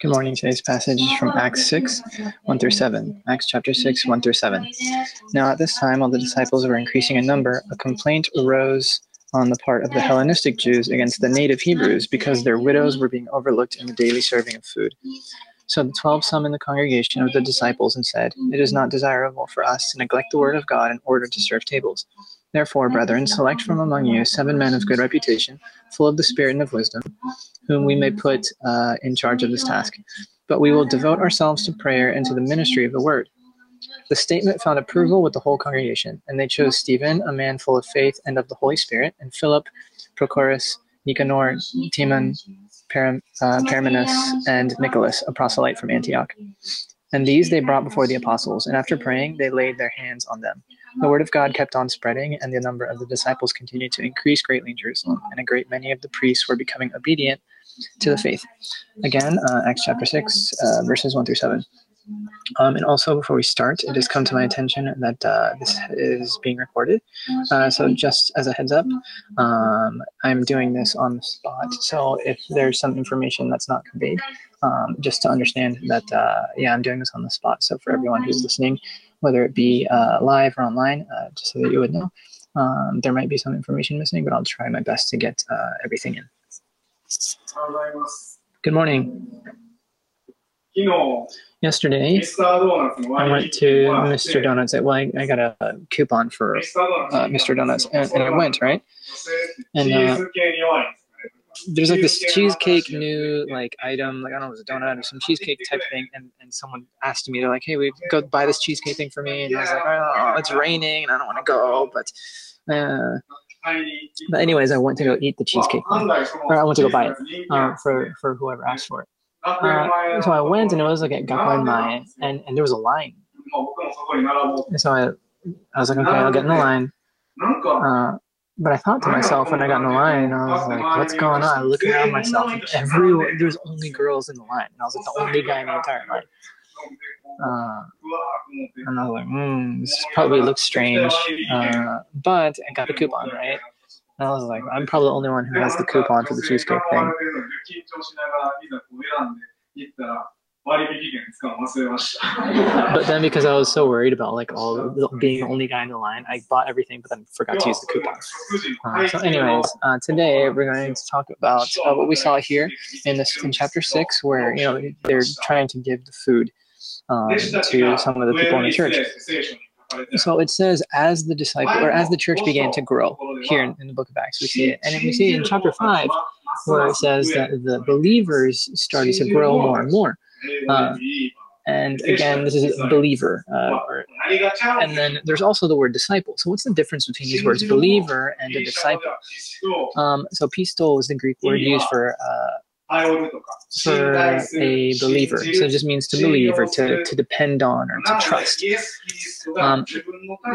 Good morning. Today's passage is from Acts 6, 1 through 7. Acts chapter 6, 1 through 7. Now, at this time, while the disciples were increasing in number, a complaint arose on the part of the Hellenistic Jews against the native Hebrews because their widows were being overlooked in the daily serving of food. So the twelve summoned the congregation of the disciples and said, It is not desirable for us to neglect the word of God in order to serve tables. Therefore, brethren, select from among you seven men of good reputation, full of the Spirit and of wisdom, whom we may put uh, in charge of this task. But we will devote ourselves to prayer and to the ministry of the word. The statement found approval with the whole congregation, and they chose Stephen, a man full of faith and of the Holy Spirit, and Philip, Prochorus, Nicanor, Timon, Param, uh, Parmenas, and Nicholas, a proselyte from Antioch. And these they brought before the apostles, and after praying, they laid their hands on them. The word of God kept on spreading, and the number of the disciples continued to increase greatly in Jerusalem, and a great many of the priests were becoming obedient to the faith. Again, uh, Acts chapter 6, uh, verses 1 through 7. Um, and also, before we start, it has come to my attention that uh, this is being recorded. Uh, so, just as a heads up, um, I'm doing this on the spot. So, if there's some information that's not conveyed, um, just to understand that, uh, yeah, I'm doing this on the spot. So, for everyone who's listening, whether it be uh, live or online, uh, just so that you would know, um, there might be some information missing, but I'll try my best to get uh, everything in. Good morning. Yesterday, I went to Mr. Donuts. Well, I, I got a coupon for uh, Mr. Donuts, and, and I went right. And uh, there's like this cheesecake new like item, like I don't know, it was a donut or some cheesecake type thing, and, and someone asked me, they're like, "Hey, we go buy this cheesecake thing for me," and I was like, "Oh, it's raining, and I don't want to go," but. Uh, but anyways, I went to go eat the cheesecake, or I went to go buy it uh, for for whoever asked for it. Uh, so I went and it was like at Gakuenmae and, and there was a line. And so I, I was like, okay, I'll get in the line. Uh, but I thought to myself when I got in the line, I was like, what's going on? I look around myself and everyone, there's only girls in the line. And I was like the only guy in the entire line. Uh, and I was like, hmm, this probably looks strange. Uh, but I got the coupon, right? And I was like, I'm probably the only one who has the coupon for the cheesecake thing. But then because I was so worried about like all being the only guy in the line, I bought everything, but then forgot to use the coupon. Uh, so, anyways, uh, today we're going to talk about uh, what we saw here in this in chapter six, where you know they're trying to give the food um, to some of the people in the church. So it says, as the disciple or as the church began to grow here in, in the book of Acts, we see it. And we see in chapter 5 where it says that the believers started to grow more and more. Uh, and again, this is a believer. Uh, and then there's also the word disciple. So what's the difference between these words, believer and a disciple? Um, so pistos is the Greek word used for uh, for a believer. So it just means to believe or to, to depend on or to trust. Um,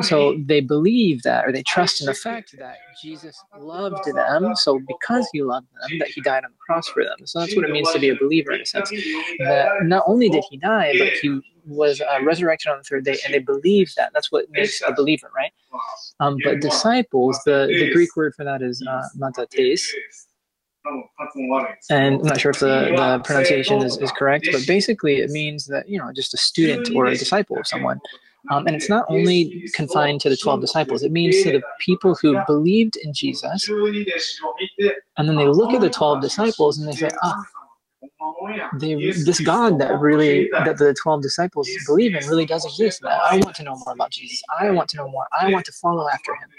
so they believe that or they trust in the fact that Jesus loved them. So because he loved them, that he died on the cross for them. So that's what it means to be a believer in a sense. That not only did he die, but he was uh, resurrected on the third day, and they believe that. That's what makes a believer, right? Um, but disciples, the, the Greek word for that is uh, matates and I'm not sure if the, the pronunciation is, is correct, but basically it means that, you know, just a student or a disciple of someone. Um, and it's not only confined to the 12 disciples, it means to the people who believed in Jesus. And then they look at the 12 disciples and they say, ah, they, this God that really, that the 12 disciples believe in really does exist. I want to know more about Jesus. I want to know more. I want to follow after him.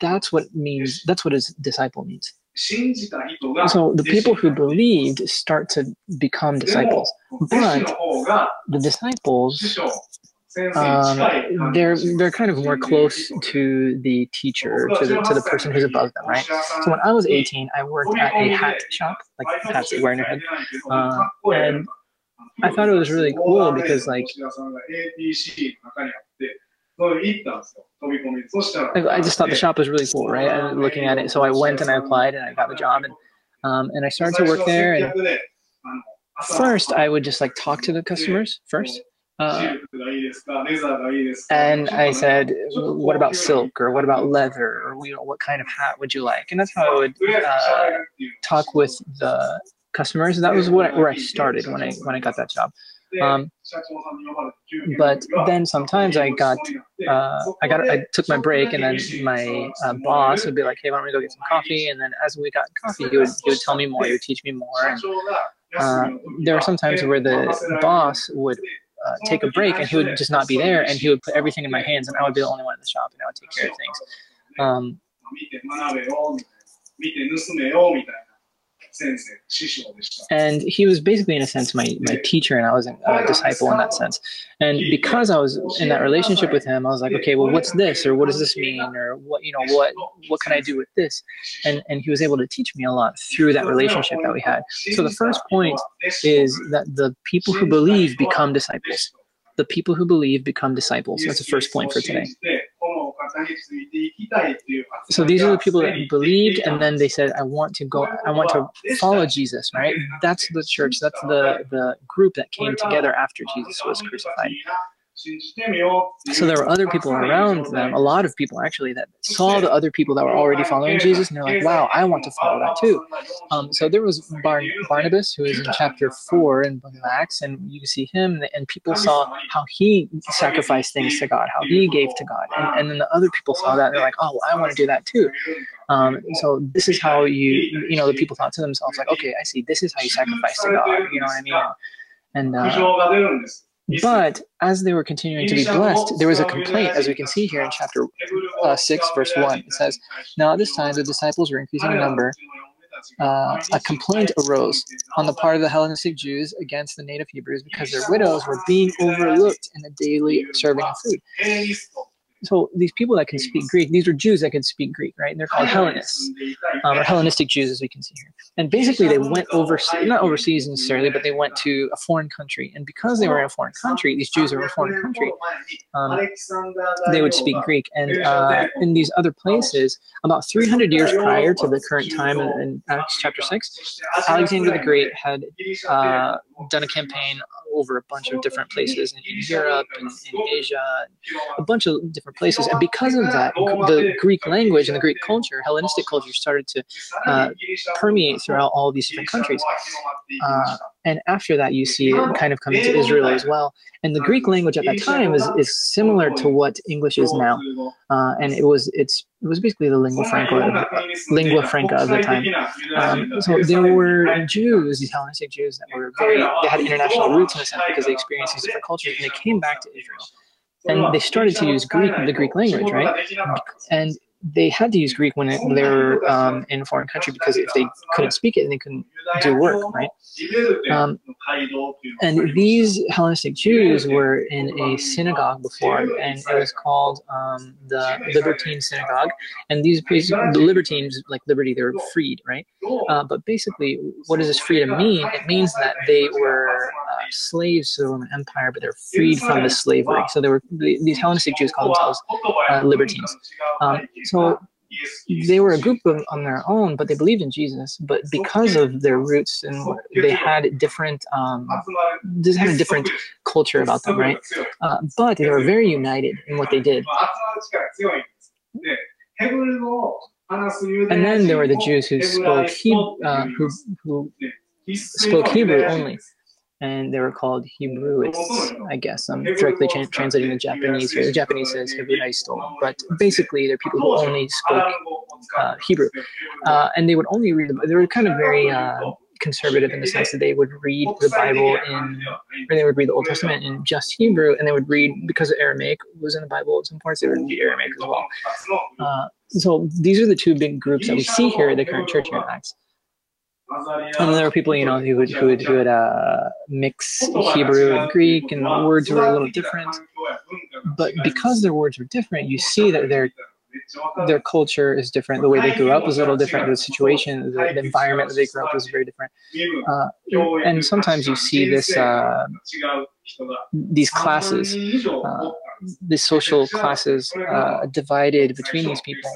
That's what means, that's what his disciple means. So the people who believed start to become disciples, but the disciples, um, they're they're kind of more close to the teacher, to the to the person who's above them, right? So when I was 18, I worked at a hat shop, like hats that you wear in your head, uh, and I thought it was really cool because like I just thought the shop was really cool, right? And looking at it, so I went and I applied and I got the job and um, and I started to work there. And first, I would just like talk to the customers first. Uh, and I said, "What about silk, or what about leather, or you know, what kind of hat would you like?" And that's how I would uh, talk with the customers. And that was what where I started when I when I got that job. Um, but then sometimes I got uh, I got I took my break and then my uh, boss would be like, hey, why don't we go get some coffee? And then as we got coffee, he would he would tell me more, he would teach me more. And, uh, there were some times where the boss would uh, take a break and he would just not be there and he would put everything in my hands and I would be the only one in the shop and I would take care of things. Um, and he was basically, in a sense, my, my teacher, and I was a disciple in that sense. And because I was in that relationship with him, I was like, okay, well, what's this, or what does this mean, or what you know, what what can I do with this? And and he was able to teach me a lot through that relationship that we had. So the first point is that the people who believe become disciples. The people who believe become disciples. That's the first point for today. So these are the people that believed, and then they said, "I want to go. I want to follow Jesus." Right? That's the church. That's the the group that came together after Jesus was crucified. So there were other people around them, a lot of people actually, that saw the other people that were already following Jesus, and they're like, "Wow, I want to follow that too." Um, so there was Bar- Barnabas, who is in chapter four in Book of Acts, and you see him, and people saw how he sacrificed things to God, how he gave to God, and, and then the other people saw that, and they're like, "Oh, well, I want to do that too." Um, so this is how you, you know, the people thought to themselves, like, "Okay, I see. This is how you sacrifice to God." You know what I mean? And uh, but as they were continuing to be blessed, there was a complaint, as we can see here in chapter uh, 6, verse 1. It says, Now at this time the disciples were increasing in number. Uh, a complaint arose on the part of the Hellenistic Jews against the native Hebrews because their widows were being overlooked in the daily serving of food so these people that can speak Greek, these are Jews that can speak Greek, right? And they're called Hellenists, um, or Hellenistic Jews, as we can see here. And basically, they went overseas, not overseas necessarily, but they went to a foreign country. And because they were in a foreign country, these Jews are in a foreign country, um, they would speak Greek. And uh, in these other places, about 300 years prior to the current time in, in Acts chapter 6, Alexander the Great had uh, done a campaign over a bunch of different places in, in Europe and in Asia, a bunch of different places. And because of that, the Greek language and the Greek culture, Hellenistic culture, started to uh, permeate throughout all these different countries. Uh, and after that, you see it kind of coming to Israel as well. And the Greek language at that time is, is similar to what English is now. Uh, and it was it's it was basically the lingua franca of, lingua franca of the time. Um, so there were Jews, these Hellenistic Jews, that were very they had international roots in a sense because they experienced these different cultures, and they came back to Israel, and they started to use Greek, the Greek language, right? And they had to use Greek when, it, when they were um, in a foreign country because if they couldn't speak it, they couldn't do work, right? Um, and these Hellenistic Jews were in a synagogue before, and it was called um, the Libertine Synagogue. And these the libertines, like liberty, they were freed, right? Uh, but basically, what does this freedom mean? It means that they were uh, slaves to the Roman Empire, but they're freed from the slavery. So they were these Hellenistic Jews call themselves uh, libertines. Um, so they were a group of, on their own, but they believed in Jesus. But because of their roots and they had different, um, had a different culture about them, right? Uh, but they were very united in what they did. And then there were the Jews who spoke Hebrew, uh, who, who spoke Hebrew only and they were called Hebrewists, I guess. I'm directly tra- translating the Japanese here. The Japanese says Hebraisto, but basically they're people who only spoke uh, Hebrew. Uh, and they would only read, they were kind of very uh, conservative in the sense that they would read the Bible in, or they would read the Old Testament in just Hebrew, and they would read, because Aramaic was in the Bible at some parts, they would read Aramaic as well. Uh, so these are the two big groups that we see here at the current church here in Acts. And there were people, you know, who would who would, who would uh, mix Hebrew and Greek, and the words were a little different. But because their words were different, you see that their their culture is different. The way they grew up was a little different. The situation, the, the environment that they grew up was very different. Uh, and sometimes you see this uh, these classes, uh, the social classes uh, divided between these people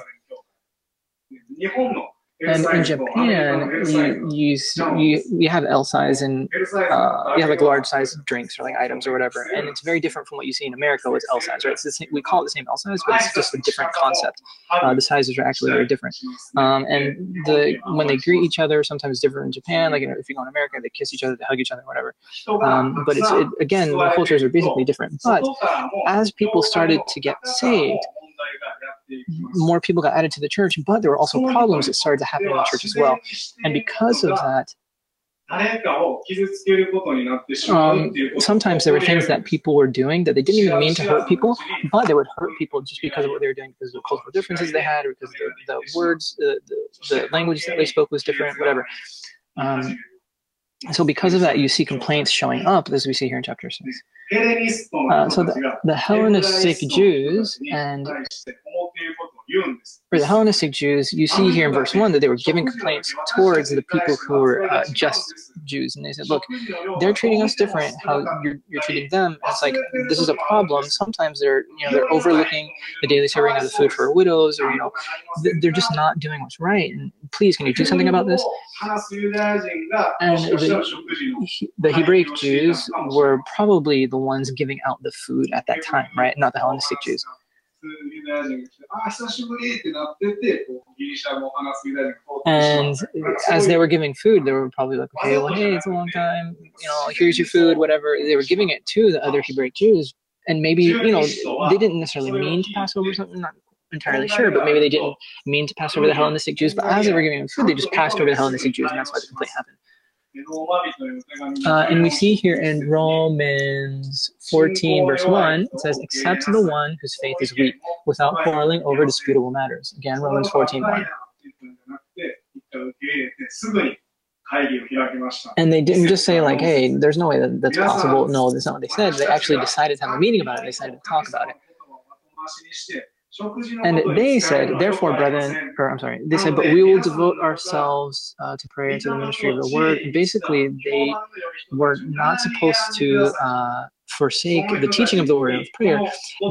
And in Japan, you you you, you have L size and uh, you have like large size drinks or like items or whatever, and it's very different from what you see in America with L size, right? It's the same, we call it the same L size, but it's just a different concept. Uh, the sizes are actually very different, um, and the when they greet each other, sometimes different in Japan. Like you know, if you go in America, they kiss each other, they hug each other, whatever. Um, but it's it, again, the cultures are basically different. But as people started to get saved more people got added to the church, but there were also problems that started to happen in the church as well. And because of that, um, sometimes there were things that people were doing that they didn't even mean to hurt people, but they would hurt people just because of what they were doing, because of the cultural differences they had, or because the, the words, the, the, the language that they spoke was different, whatever. Um, so because of that, you see complaints showing up, as we see here in chapter 6. Uh, so the, the Hellenistic Jews and for the Hellenistic Jews, you see here in verse 1 that they were giving complaints towards the people who were uh, just Jews. And they said, look, they're treating us different, how you're, you're treating them. it's like, this is a problem. Sometimes they're, you know, they're overlooking the daily serving of the food for widows, or, you know, they're just not doing what's right. And please, can you do something about this? And the, the Hebraic Jews were probably the ones giving out the food at that time, right? Not the Hellenistic Jews. And as they were giving food, they were probably like, okay, well, hey, it's a long time. You know, here's your food, whatever. They were giving it to the other Hebrew Jews. And maybe, you know, they didn't necessarily mean to pass over something, not entirely sure, but maybe they didn't mean to pass over the Hellenistic Jews. But as they were giving them food, they just passed over the Hellenistic Jews, and that's why the complaint happened. Uh, and we see here in Romans 14, verse 1, it says, Except the one whose faith is weak, without quarreling over disputable matters. Again, Romans 14, 1. And they didn't just say, like, hey, there's no way that that's possible. No, that's not what they said. They actually decided to have a meeting about it. They decided to talk about it. And they said, therefore, brethren, or I'm sorry, they said, but we will devote ourselves uh, to prayer and to the ministry of the word. Basically, they were not supposed to uh, forsake the teaching of the word of prayer,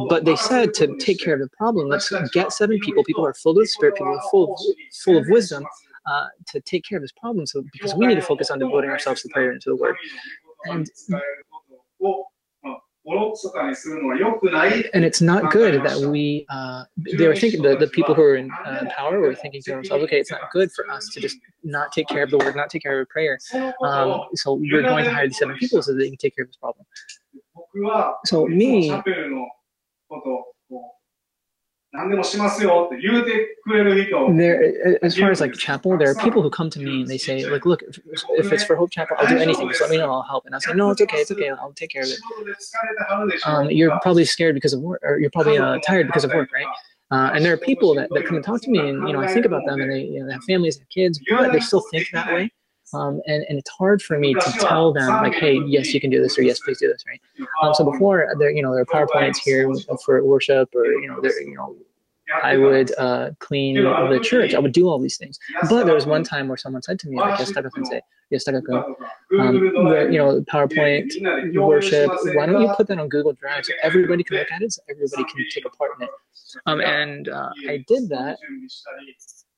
but they said to take care of the problem, let's get seven people, people who are filled with spirit, people who are full, full of wisdom, uh, to take care of this problem. So, because we need to focus on devoting ourselves to prayer and to the word. And and it's not good that we, uh, they were thinking, the, the people who are in uh, power were thinking to themselves, okay, it's not good for us to just not take care of the word, not take care of prayer. Um, so we're going to hire these seven people so they can take care of this problem. So me, there, as far as like chapel, there are people who come to me and they say, like, look, if, if it's for Hope Chapel, I'll do anything. Just let me know, I'll help. And I say, no, it's okay, it's okay, I'll take care of it. Um, you're probably scared because of work, or you're probably uh, tired because of work, right? Uh, and there are people that, that come and talk to me, and you know, I think about them, and they, you know, they have families, have kids, but they still think that way. Um, and, and it's hard for me to tell them like, hey, yes, you can do this, or yes, please do this, right? Um, so before there, you know, there are powerpoints here for worship, or you know, there, you know, I would uh, clean the church. I would do all these things. But there was one time where someone said to me, like, say, um, you know, PowerPoint, worship, why don't you put that on Google Drive so everybody can look at it, so everybody can take a part in it. Um, and uh, I did that.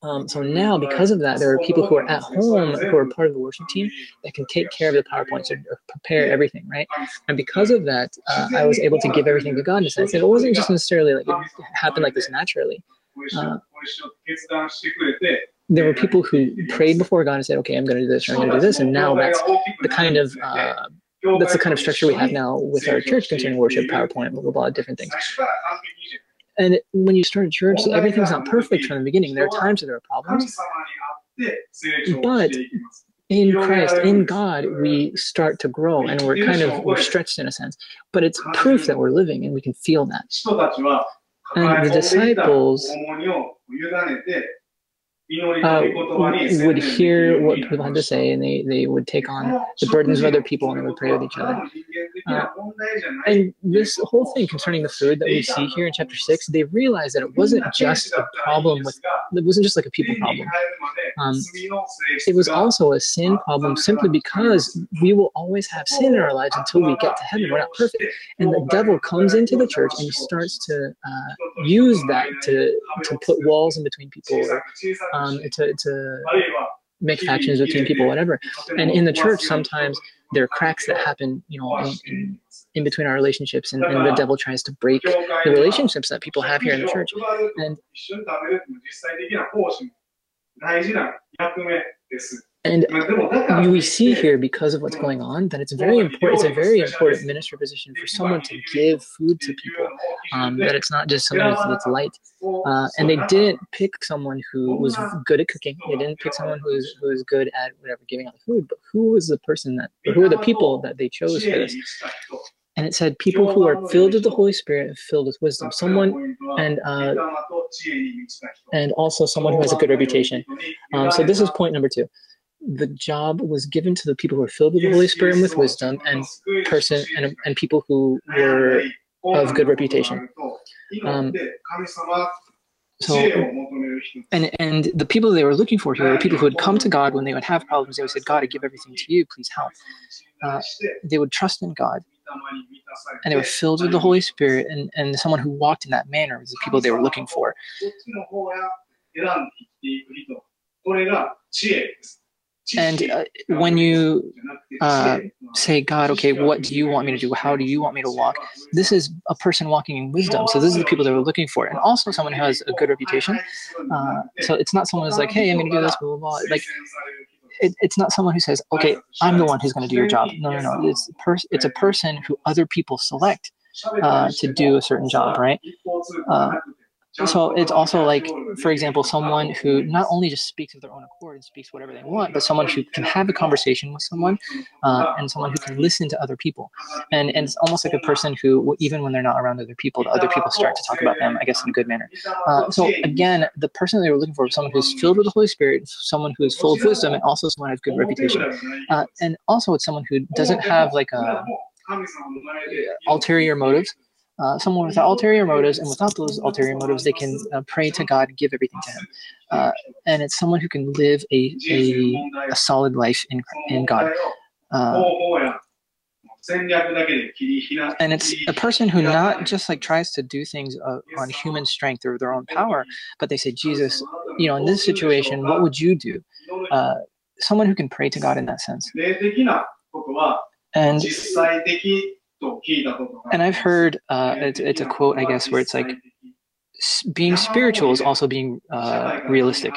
Um, so now, because of that, there are people who are at home who are part of the worship team that can take care of the PowerPoints or, or prepare everything, right? And because of that, uh, I was able to give everything to God in a sense. And it wasn't just necessarily like it happened like this naturally. Uh, there. were people who prayed before God and said, "Okay, I'm going to do this or I'm going to do this," and now that's the kind of uh, that's the kind of structure we have now with our church concerning worship, PowerPoint, blah blah blah, different things. And when you start a church, everything's not perfect from the beginning. There are times that there are problems. But in Christ, in God, we start to grow and we're kind of we're stretched in a sense. But it's proof that we're living and we can feel that. And the disciples uh, would hear what people had to say and they, they would take on the burdens of other people and they would pray with each other. Uh, and this whole thing concerning the food that we see here in chapter six, they realized that it wasn't just a problem with, it wasn't just like a people problem. Um, it was also a sin problem simply because we will always have sin in our lives until we get to heaven. We're not perfect. And the devil comes into the church and he starts to uh, use that to, to put walls in between people or um, to, to make factions between people, whatever. And in the church, sometimes there are cracks that happen, you know, in, in, in between our relationships, and, and, the devil tries to break the relationships that people have here in the church. And and we see here, because of what's going on, that it's very important. It's a very important ministry position for someone to give food to people. Um, that it's not just something that's, light. Uh, and they didn't pick someone who was good at cooking. They didn't pick someone who was who was good at whatever giving out the food. But who was the person that, who were the people that they chose for this? and it said people who are filled with the Holy Spirit and filled with wisdom. Someone and uh, and also someone who has a good reputation. Um, so this is point number two. The job was given to the people who were filled with the Holy Spirit and with wisdom, and person and and people who were of good reputation. Um, so, and and the people they were looking for here were people who would come to God when they would have problems. They would say, "God, I give everything to you. Please help." Uh, they would trust in God and they were filled with the Holy Spirit, and, and someone who walked in that manner was the people they were looking for. And uh, when you uh, say, God, okay, what do you want me to do? How do you want me to walk? This is a person walking in wisdom. So this is the people that we're looking for. And also someone who has a good reputation. Uh, so it's not someone who's like, hey, I'm going to do this, blah, blah, blah. Like it, it's not someone who says, "Okay, I'm the one who's going to do your job." No, no, no. It's It's a person who other people select uh, to do a certain job, right? So it's also like, for example, someone who not only just speaks of their own accord and speaks whatever they want, but someone who can have a conversation with someone, uh, and someone who can listen to other people. And, and it's almost like a person who, even when they're not around other people, the other people start to talk about them, I guess, in a good manner. Uh, so again, the person they were looking for was someone who's filled with the Holy Spirit, someone who is full of wisdom, and also someone has good reputation. Uh, and also, it's someone who doesn't have like a ulterior motives uh, someone without ulterior motives, and without those ulterior motives, they can uh, pray to God, give everything to Him, uh, and it's someone who can live a a, a solid life in in God. Uh, and it's a person who not just like tries to do things uh, on human strength or their own power, but they say, Jesus, you know, in this situation, what would you do? Uh, someone who can pray to God in that sense. And and I've heard uh, it's, it's a quote, I guess, where it's like being spiritual is also being uh, realistic.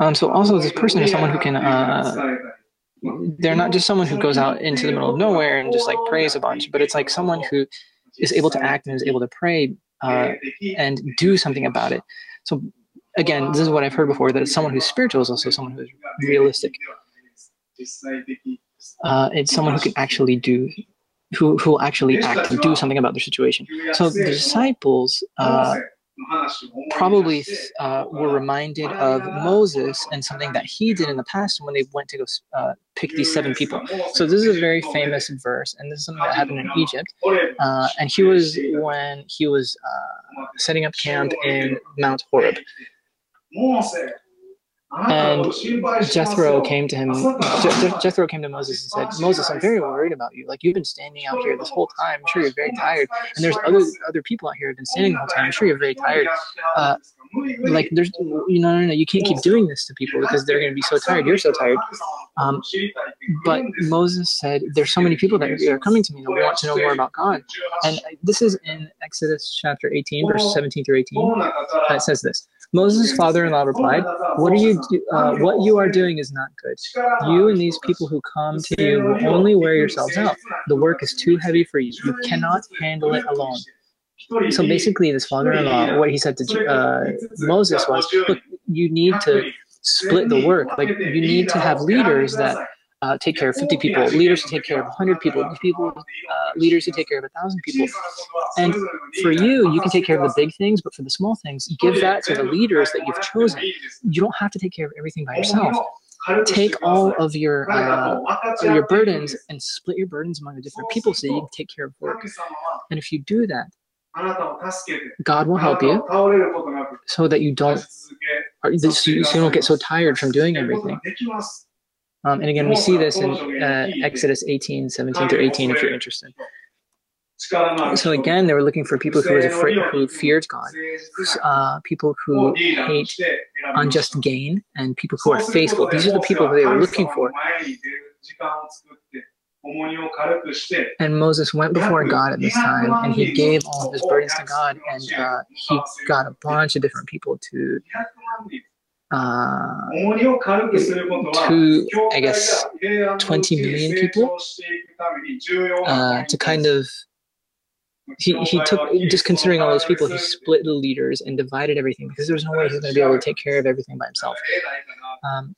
Um, so also this person is someone who can uh, they're not just someone who goes out into the middle of nowhere and just like prays a bunch, but it's like someone who is able to act and is able to pray uh, and do something about it. So again, this is what I've heard before that someone who's spiritual is also someone who's realistic. Uh, it's someone who can actually do, who who actually act and do something about their situation. So the disciples uh, probably uh, were reminded of Moses and something that he did in the past when they went to go uh, pick these seven people. So this is a very famous verse, and this is something that happened in Egypt. Uh, and he was when he was uh, setting up camp in Mount Horeb. And Jethro came to him. Je- Jethro came to Moses and said, "Moses, I'm very worried about you. Like you've been standing out here this whole time. I'm sure you're very tired. And there's other other people out here who've been standing the whole time. I'm sure you're very tired. Uh, like there's, you know, no, no, you can't keep doing this to people because they're going to be so tired. You're so tired." Um, but Moses said, "There's so many people that are coming to me that want to know more about God." And this is in Exodus chapter 18, verse 17 through 18. It says this. Moses' father-in-law replied, "What are you? Do, uh, what you are doing is not good. You and these people who come to you will only wear yourselves out. The work is too heavy for you. You cannot handle it alone." So basically, this father-in-law, what he said to uh, Moses was, "Look, you need to split the work. Like you need to have leaders that." Uh, take care of 50 people, leaders who take care of 100 people, people uh, leaders who take care of 1,000 people. And for you, you can take care of the big things, but for the small things, give that to the leaders that you've chosen. You don't have to take care of everything by yourself. Take all of your uh, your burdens and split your burdens among the different people so you can take care of work. And if you do that, God will help you so that you don't so you don't get so tired from doing everything. Um, and again, we see this in uh, Exodus 18, 17 through 18, if you're interested. So again, they were looking for people who was afraid, who feared God, uh, people who hate unjust gain, and people who are faithful. These are the people who they were looking for. And Moses went before God at this time, and he gave all of his burdens to God, and uh, he got a bunch of different people to uh, to I guess 20 million people? Uh, to kind of he, he took just considering all those people he split the leaders and divided everything because there was no way he was going to be able to take care of everything by himself. Um,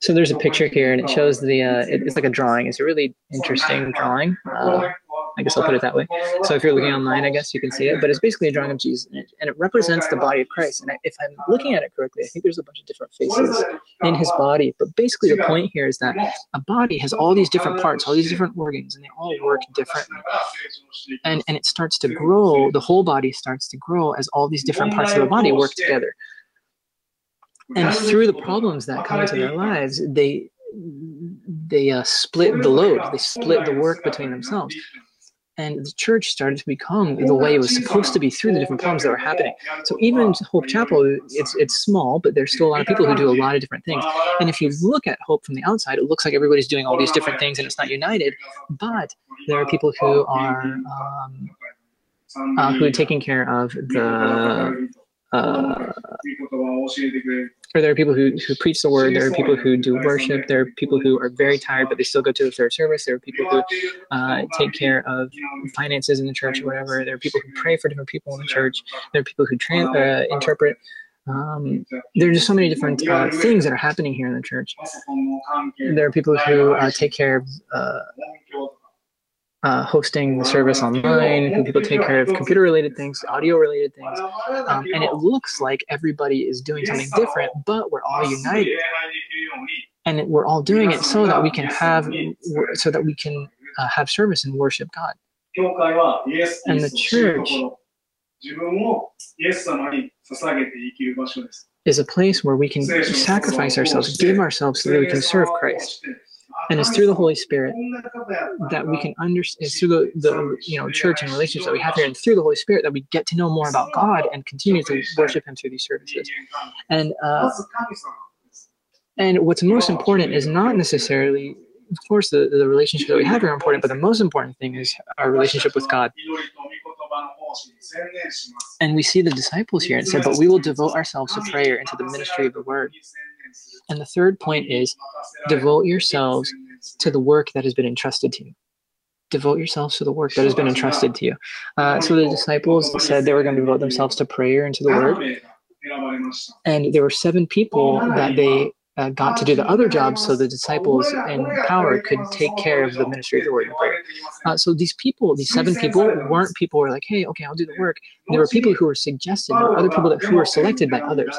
so there's a picture here and it shows the uh, it, it's like a drawing. It's a really interesting drawing. Uh, I guess I'll put it that way. So if you're looking online, I guess you can see it. But it's basically a drawing of Jesus, and it, and it represents the body of Christ. And if I'm looking at it correctly, I think there's a bunch of different faces in his body. But basically, the point here is that a body has all these different parts, all these different organs, and they all work differently. And and it starts to grow. The whole body starts to grow as all these different parts of the body work together. And through the problems that come into their lives, they they uh, split the load. They split the work between themselves and the church started to become the way it was supposed to be through the different problems that were happening. So even Hope Chapel, it's it's small, but there's still a lot of people who do a lot of different things. And if you look at Hope from the outside, it looks like everybody's doing all these different things and it's not united. But there are people who are um, uh, who are taking care of the uh, or there are people who, who preach the word. There are people who do worship. There are people who are very tired, but they still go to the third service. There are people who uh, take care of finances in the church or whatever. There are people who pray for different people in the church. There are people who trans- uh, interpret. Um, there are just so many different uh, things that are happening here in the church. There are people who uh, take care of uh, hosting the service online, who people take care of computer related things, audio related things. Um, and it looks like everybody is doing something different, but we're all united. And we're all doing it so that we can have, so that we can uh, have service and worship God. And the church is a place where we can sacrifice ourselves, give ourselves so that we can serve Christ and it's through the Holy Spirit that we can understand. It's through the, the you know church and relationships that we have here, and through the Holy Spirit that we get to know more about God and continue to worship Him through these services. And uh, and what's most important is not necessarily, of course, the, the relationship that we have are important, but the most important thing is our relationship with God. And we see the disciples here and said, but we will devote ourselves to prayer and to the ministry of the word. And the third point is devote yourselves to the work that has been entrusted to you. Devote yourselves to the work that has been entrusted to you. Uh, so the disciples said they were going to devote themselves to prayer and to the word. And there were seven people that they uh, got to do the other jobs so the disciples in power could take care of the ministry of the word and prayer. Uh, so these people, these seven people, weren't people who were like, hey, okay, I'll do the work There were people who were suggested, there were other people that, who were selected by others.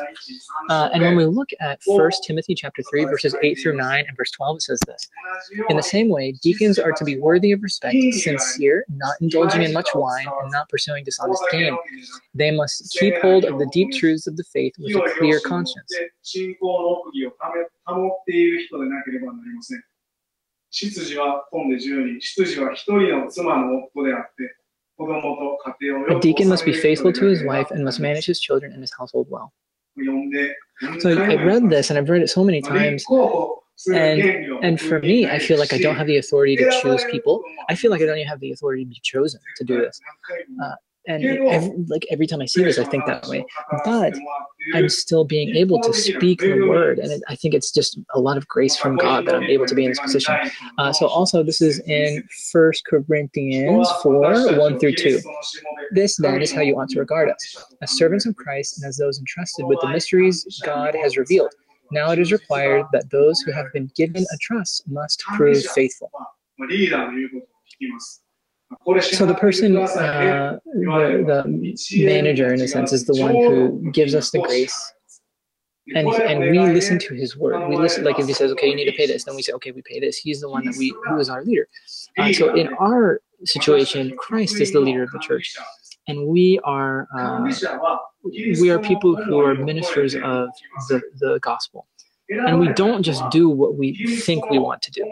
Uh, and when we look at First Timothy chapter 3, verses 8 through 9 and verse 12, it says this. In the same way, deacons are to be worthy of respect, sincere, not indulging in much wine, and not pursuing dishonest gain. They must keep hold of the deep truths of the faith with a clear conscience. 保っている人でなければなりません。執事は本で10人、執事は一人の妻の夫であって、子供と家庭を A deacon must be faithful to his wife and must manage his children and his household well. So I read this and I've read it so many times. And and for me, I feel like I don't have the authority to choose people. I feel like I don't even have the authority to be chosen to do this. Uh, and every, like every time I see this, I think that way. But I'm still being able to speak the word, and it, I think it's just a lot of grace from God that I'm able to be in this position. Uh, so also, this is in First Corinthians four one through two. This then is how you ought to regard us, as servants of Christ and as those entrusted with the mysteries God has revealed. Now it is required that those who have been given a trust must prove faithful. So the person, uh, the, the manager, in a sense, is the one who gives us the grace, and and we listen to his word. We listen, like if he says, "Okay, you need to pay this," then we say, "Okay, we pay this." He's the one that we who is our leader. Uh, so in our situation, Christ is the leader of the church, and we are uh, we are people who are ministers of the the gospel and we don't just do what we think we want to do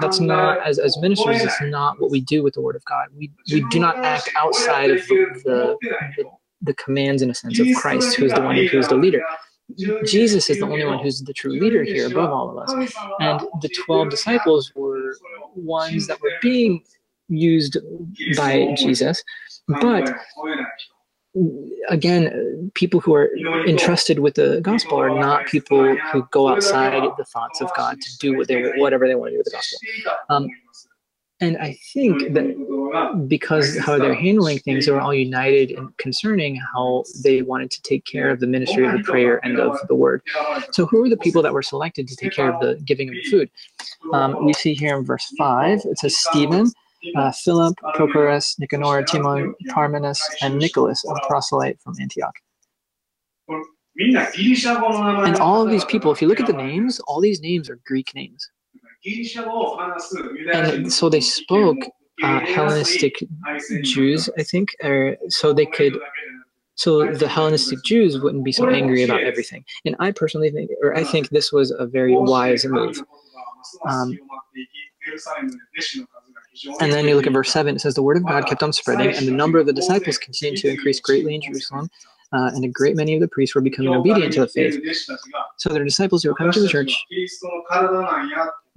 that's not as, as ministers it's not what we do with the word of god. We we do not act outside of the the, the, commands in a sense of christ who's the one who's the leader. Jesus is the only one who's the true leader here above all of us. and the 12 disciples were ones that were being used by jesus. But again, people who are entrusted with the gospel are not people who go outside the thoughts of God to do what they whatever they want to do with the gospel. Um, and I think that because how they're handling things, they were all united in concerning how they wanted to take care of the ministry of the prayer and of the word. So, who are the people that were selected to take care of the giving of the food? Um, we see here in verse 5, it says Stephen, uh, Philip, Prochorus, Nicanor, Timon, Parmenas, and Nicholas, a proselyte from Antioch. And all of these people, if you look at the names, all these names are Greek names. And so they spoke uh, Hellenistic Jews, I think, or so they could, so the Hellenistic Jews wouldn't be so angry about everything. And I personally think, or I think this was a very wise move. Um, and then you look at verse 7, it says, The word of God kept on spreading, and the number of the disciples continued to increase greatly in Jerusalem, uh, and a great many of the priests were becoming obedient to the faith. So their disciples who were coming to the church,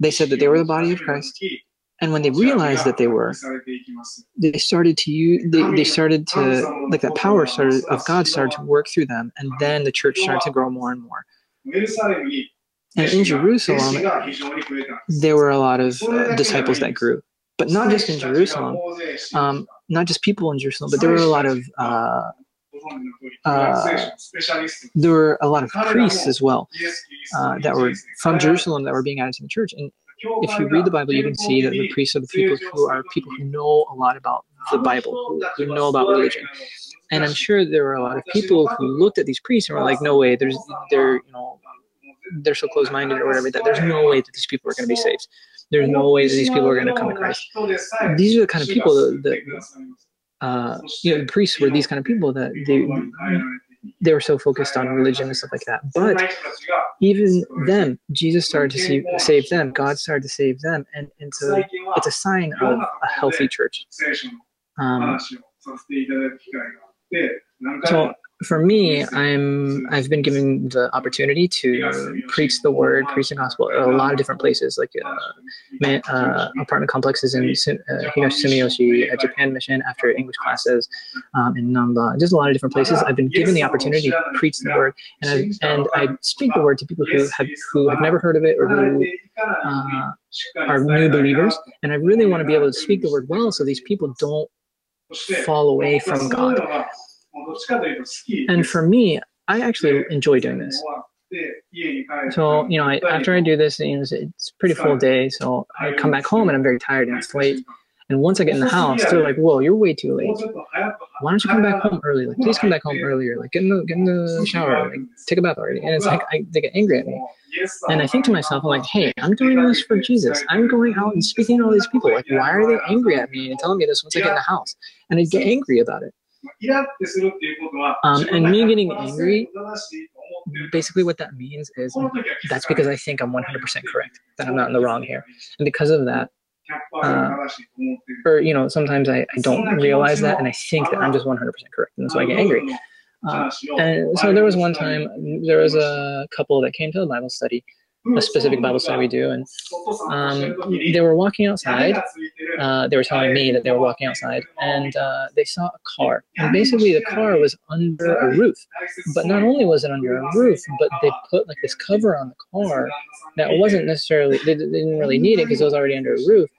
they said that they were the body of Christ. And when they realized that they were, they started to use, they, they started to, like that power started of God started to work through them, and then the church started to grow more and more. And in Jerusalem, there were a lot of uh, disciples that grew but not just in Jerusalem, um, not just people in Jerusalem, but there were a lot of uh, uh, there were a lot of priests as well uh, that were from Jerusalem that were being added to the church. And if you read the Bible, you can see that the priests are the people who are people who know a lot about the Bible, who, who know about religion. And I'm sure there were a lot of people who looked at these priests and were like, "No way, there's they're you know they're so close-minded or whatever that there's no way that these people are going to be saved." There's no way that these people are going to come to Christ. These are the kind of people that, that uh, you know, priests were these kind of people that they they were so focused on religion and stuff like that. But even them, Jesus started to see, save them. God started to save them, and and so it's a sign of a healthy church. Um, so for me, I'm I've been given the opportunity to preach the word, preach the gospel a lot of different places, like uh, uh, apartment complexes in uh, Higashi Sumiyoshi, a Japan mission after English classes um, in Namba, just a lot of different places. I've been given the opportunity to preach the word, and I and I speak the word to people who have who have never heard of it or who uh, are new believers, and I really want to be able to speak the word well, so these people don't fall away from God. And for me, I actually enjoy doing this. So, you know, I, after I do this, you know, it's, pretty full day. So I come back home and I'm very tired and it's late. And once I get in the house, they're like, "Whoa, you're way too late. Why don't you come back home early? Like, please come back home earlier. Like, get in the get in the shower. Like, take a bath already." And it's like I, they get angry at me, and I think to myself, I'm like, "Hey, I'm doing this for Jesus. I'm going out and speaking to all these people. Like, why are they angry at me and telling me this once I get in the house?" And I get angry about it. Um, and me getting angry, basically what that means is that's because I think I'm 100% correct, that I'm not in the wrong here. And because of that, uh, or, you know, sometimes I, I don't realize that and I think that I'm just 100% correct. And so I get angry. Uh, and so there was one time, there was a couple that came to the Bible study a specific Bible study we do, and um, they were walking outside. Uh, they were telling me that they were walking outside, and uh, they saw a car. And basically, the car was under a roof. But not only was it under a roof, but they put like this cover on the car that wasn't necessarily they, they didn't really need it because it was already under a roof.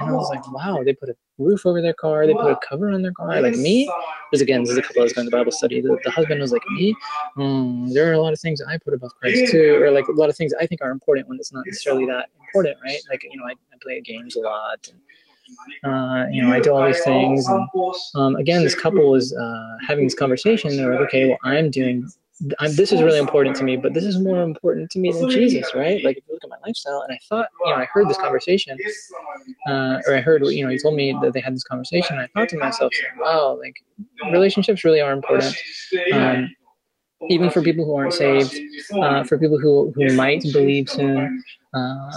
And I was like, wow, they put a roof over their car. They put a cover on their car. Like me, because again, this is a couple I was going to Bible study. The, the husband was like, me, mm, there are a lot of things I put above Christ too, or like a lot of things I think are important when it's not necessarily that important, right? Like, you know, I, I play games a lot. And, uh, you know, I do all these things. And, um, again, this couple was uh, having this conversation. They're like, okay, well, I'm doing I'm, this is really important to me, but this is more important to me than Jesus, right? Like if you look at my lifestyle, and I thought, you know, I heard this conversation, uh, or I heard, you know, he told me that they had this conversation. And I thought to myself, wow, like relationships really are important, um, even for people who aren't saved, uh, for people who who might believe soon. Uh,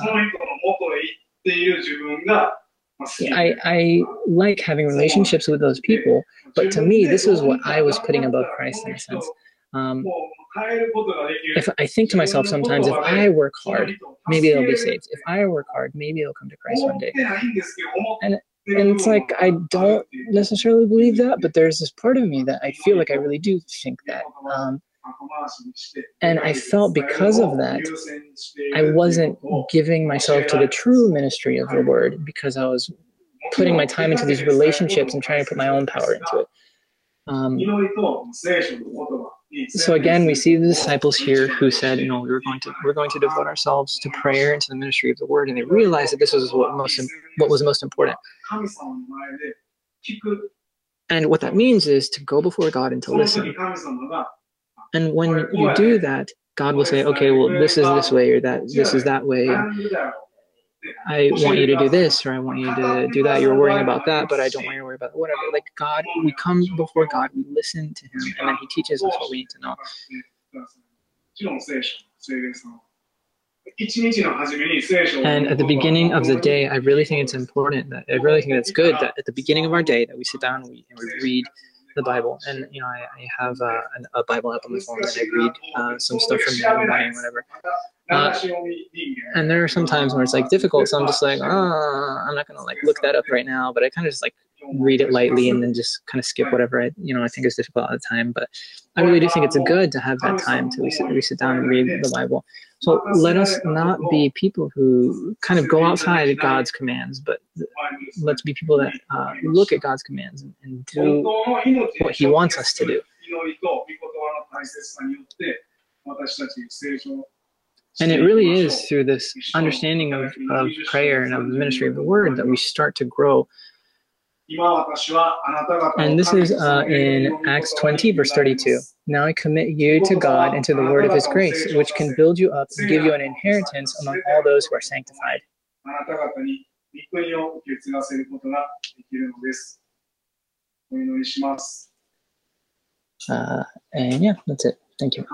I, I like having relationships with those people, but to me, this is what I was putting above Christ in a sense. Um, if I think to myself sometimes, if I work hard, maybe they'll be saved. If I work hard, maybe they'll come to Christ one day. And and it's like I don't necessarily believe that, but there's this part of me that I feel like I really do think that. Um, and I felt because of that, I wasn't giving myself to the true ministry of the word because I was putting my time into these relationships and trying to put my own power into it. Um, so again, we see the disciples here who said, you know, we were going to we're going to devote ourselves to prayer and to the ministry of the word, and they realized that this was what most what was most important. And what that means is to go before God and to listen. And when you do that, God will say, okay, well, this is this way, or that this is that way. I want you to do this or I want you to do that. You're worrying about that, but I don't want you to worry about whatever. Like God, we come before God, we listen to Him, and then He teaches us what we need to know. And at the beginning of the day, I really think it's important that I really think it's good that at the beginning of our day that we sit down and we, and we read the Bible. And you know, I, I have uh, a Bible app on my phone and I read uh, some stuff from the morning, whatever. Uh, and there are some times where it's like difficult, so I'm just like, oh, I'm not gonna like look that up right now. But I kind of just like read it lightly and then just kind of skip whatever I you know I think is difficult at the time. But I really do think it's good to have that time to we sit, we sit down and read the Bible. So let us not be people who kind of go outside God's commands, but let's be people that uh, look at God's commands and, and do what He wants us to do. And it really is through this understanding of, of prayer and of the ministry of the word that we start to grow. And this is uh, in Acts 20, verse 32. Now I commit you to God and to the word of his grace, which can build you up and give you an inheritance among all those who are sanctified. Uh, and yeah, that's it. Thank you.